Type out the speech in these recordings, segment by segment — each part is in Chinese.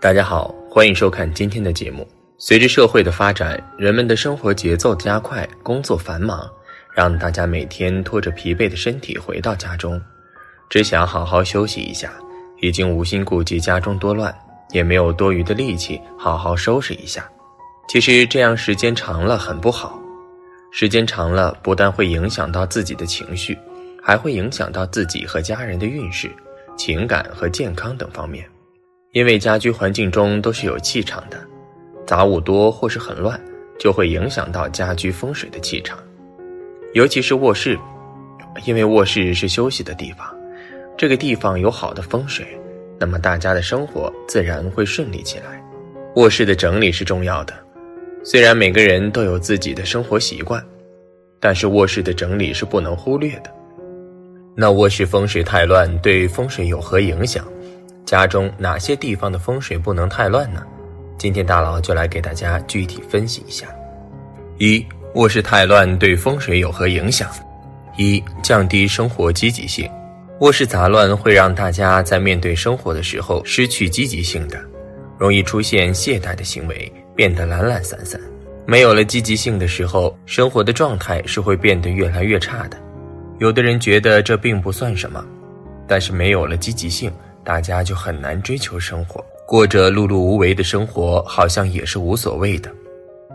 大家好，欢迎收看今天的节目。随着社会的发展，人们的生活节奏加快，工作繁忙，让大家每天拖着疲惫的身体回到家中，只想好好休息一下，已经无心顾及家中多乱，也没有多余的力气好好收拾一下。其实这样时间长了很不好，时间长了不但会影响到自己的情绪，还会影响到自己和家人的运势、情感和健康等方面。因为家居环境中都是有气场的，杂物多或是很乱，就会影响到家居风水的气场。尤其是卧室，因为卧室是休息的地方，这个地方有好的风水，那么大家的生活自然会顺利起来。卧室的整理是重要的，虽然每个人都有自己的生活习惯，但是卧室的整理是不能忽略的。那卧室风水太乱，对风水有何影响？家中哪些地方的风水不能太乱呢？今天大佬就来给大家具体分析一下。一、卧室太乱对风水有何影响？一、降低生活积极性。卧室杂乱会让大家在面对生活的时候失去积极性的，容易出现懈怠的行为，变得懒懒散散。没有了积极性的时候，生活的状态是会变得越来越差的。有的人觉得这并不算什么，但是没有了积极性。大家就很难追求生活，过着碌碌无为的生活，好像也是无所谓的。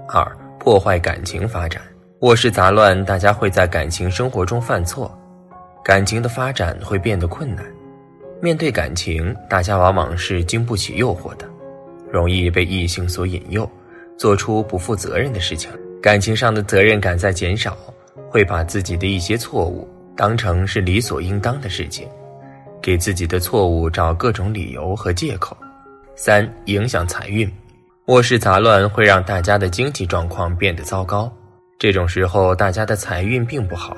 二、破坏感情发展，卧室杂乱，大家会在感情生活中犯错，感情的发展会变得困难。面对感情，大家往往是经不起诱惑的，容易被异性所引诱，做出不负责任的事情。感情上的责任感在减少，会把自己的一些错误当成是理所应当的事情。给自己的错误找各种理由和借口。三、影响财运，卧室杂乱会让大家的经济状况变得糟糕。这种时候，大家的财运并不好，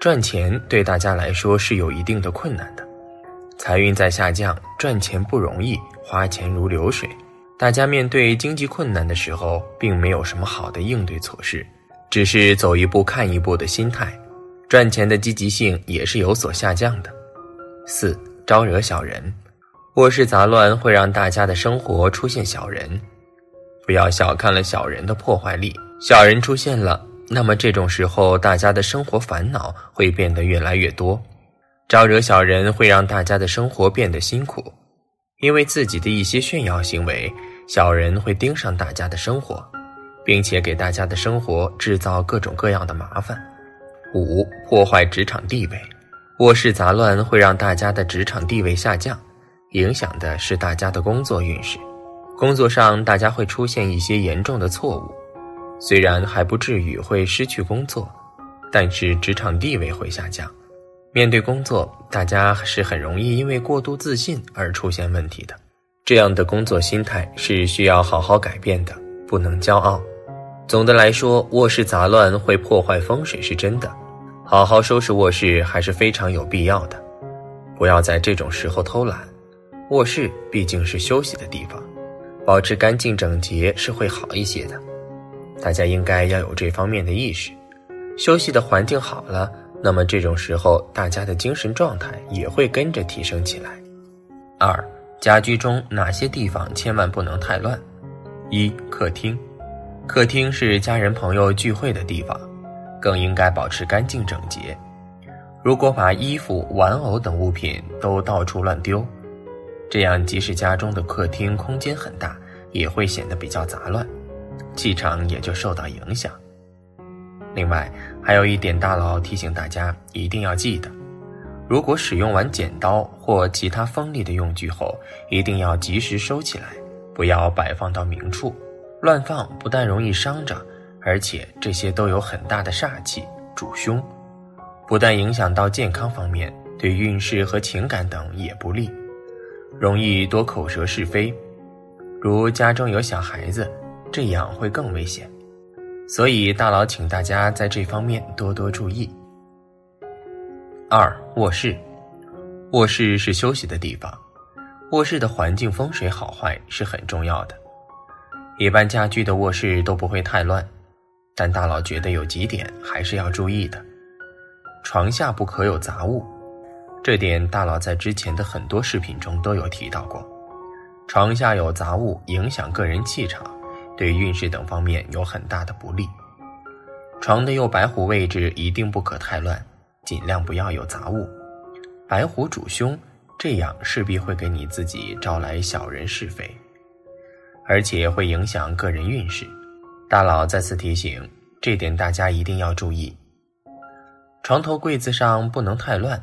赚钱对大家来说是有一定的困难的。财运在下降，赚钱不容易，花钱如流水。大家面对经济困难的时候，并没有什么好的应对措施，只是走一步看一步的心态，赚钱的积极性也是有所下降的。四招惹小人，卧室杂乱会让大家的生活出现小人，不要小看了小人的破坏力。小人出现了，那么这种时候大家的生活烦恼会变得越来越多。招惹小人会让大家的生活变得辛苦，因为自己的一些炫耀行为，小人会盯上大家的生活，并且给大家的生活制造各种各样的麻烦。五破坏职场地位。卧室杂乱会让大家的职场地位下降，影响的是大家的工作运势。工作上，大家会出现一些严重的错误，虽然还不至于会失去工作，但是职场地位会下降。面对工作，大家是很容易因为过度自信而出现问题的。这样的工作心态是需要好好改变的，不能骄傲。总的来说，卧室杂乱会破坏风水是真的。好好收拾卧室还是非常有必要的，不要在这种时候偷懒。卧室毕竟是休息的地方，保持干净整洁是会好一些的。大家应该要有这方面的意识。休息的环境好了，那么这种时候大家的精神状态也会跟着提升起来。二、家居中哪些地方千万不能太乱？一、客厅，客厅是家人朋友聚会的地方。更应该保持干净整洁。如果把衣服、玩偶等物品都到处乱丢，这样即使家中的客厅空间很大，也会显得比较杂乱，气场也就受到影响。另外，还有一点，大佬提醒大家一定要记得：如果使用完剪刀或其他锋利的用具后，一定要及时收起来，不要摆放到明处。乱放不但容易伤着。而且这些都有很大的煞气，主凶，不但影响到健康方面，对运势和情感等也不利，容易多口舌是非。如家中有小孩子，这样会更危险。所以大佬请大家在这方面多多注意。二卧室，卧室是休息的地方，卧室的环境风水好坏是很重要的。一般家居的卧室都不会太乱。但大佬觉得有几点还是要注意的：床下不可有杂物，这点大佬在之前的很多视频中都有提到过。床下有杂物，影响个人气场，对运势等方面有很大的不利。床的右白虎位置一定不可太乱，尽量不要有杂物。白虎主凶，这样势必会给你自己招来小人是非，而且会影响个人运势。大佬再次提醒，这点大家一定要注意。床头柜子上不能太乱，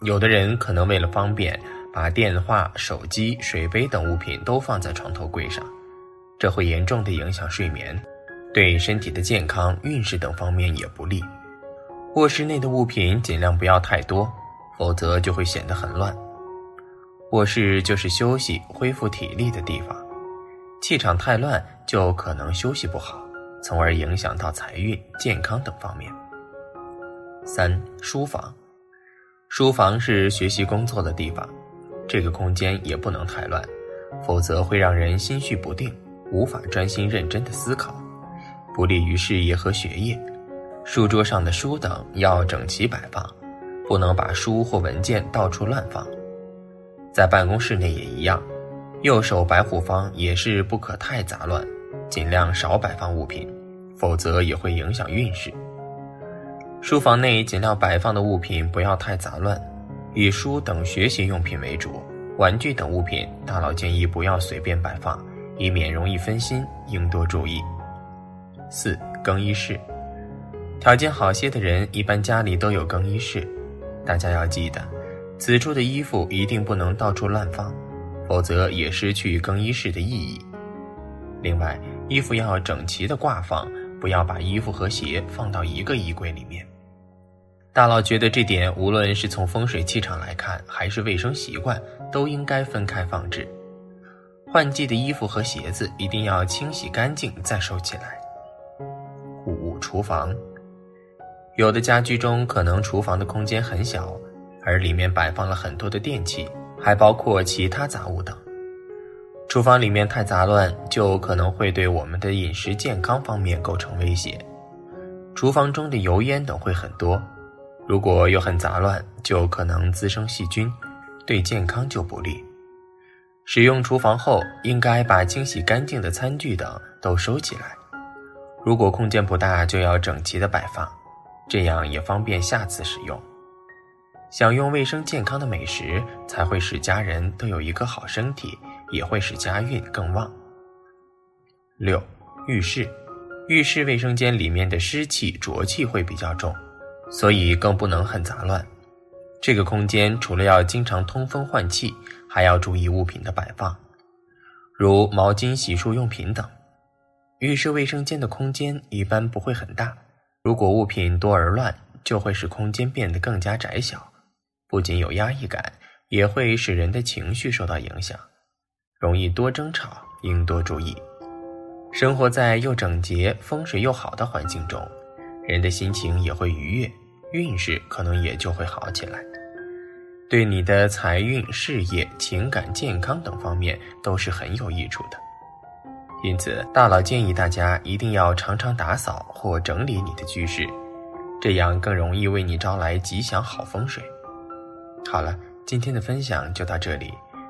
有的人可能为了方便。把电话、手机、水杯等物品都放在床头柜上，这会严重的影响睡眠，对身体的健康、运势等方面也不利。卧室内的物品尽量不要太多，否则就会显得很乱。卧室就是休息、恢复体力的地方，气场太乱就可能休息不好，从而影响到财运、健康等方面。三、书房，书房是学习工作的地方。这个空间也不能太乱，否则会让人心绪不定，无法专心认真的思考，不利于事业和学业。书桌上的书等要整齐摆放，不能把书或文件到处乱放。在办公室内也一样，右手白虎方也是不可太杂乱，尽量少摆放物品，否则也会影响运势。书房内尽量摆放的物品不要太杂乱。以书等学习用品为主，玩具等物品，大佬建议不要随便摆放，以免容易分心，应多注意。四、更衣室，条件好些的人一般家里都有更衣室，大家要记得，此处的衣服一定不能到处乱放，否则也失去更衣室的意义。另外，衣服要整齐的挂放，不要把衣服和鞋放到一个衣柜里面。大佬觉得这点，无论是从风水气场来看，还是卫生习惯，都应该分开放置。换季的衣服和鞋子一定要清洗干净再收起来。五、厨房，有的家居中可能厨房的空间很小，而里面摆放了很多的电器，还包括其他杂物等。厨房里面太杂乱，就可能会对我们的饮食健康方面构成威胁。厨房中的油烟等会很多。如果又很杂乱，就可能滋生细菌，对健康就不利。使用厨房后，应该把清洗干净的餐具等都收起来。如果空间不大，就要整齐的摆放，这样也方便下次使用。享用卫生健康的美食，才会使家人都有一个好身体，也会使家运更旺。六，浴室，浴室卫生间里面的湿气浊气会比较重。所以更不能很杂乱。这个空间除了要经常通风换气，还要注意物品的摆放，如毛巾、洗漱用品等。浴室卫生间的空间一般不会很大，如果物品多而乱，就会使空间变得更加窄小，不仅有压抑感，也会使人的情绪受到影响，容易多争吵，应多注意。生活在又整洁、风水又好的环境中。人的心情也会愉悦，运势可能也就会好起来，对你的财运、事业、情感、健康等方面都是很有益处的。因此，大佬建议大家一定要常常打扫或整理你的居室，这样更容易为你招来吉祥好风水。好了，今天的分享就到这里，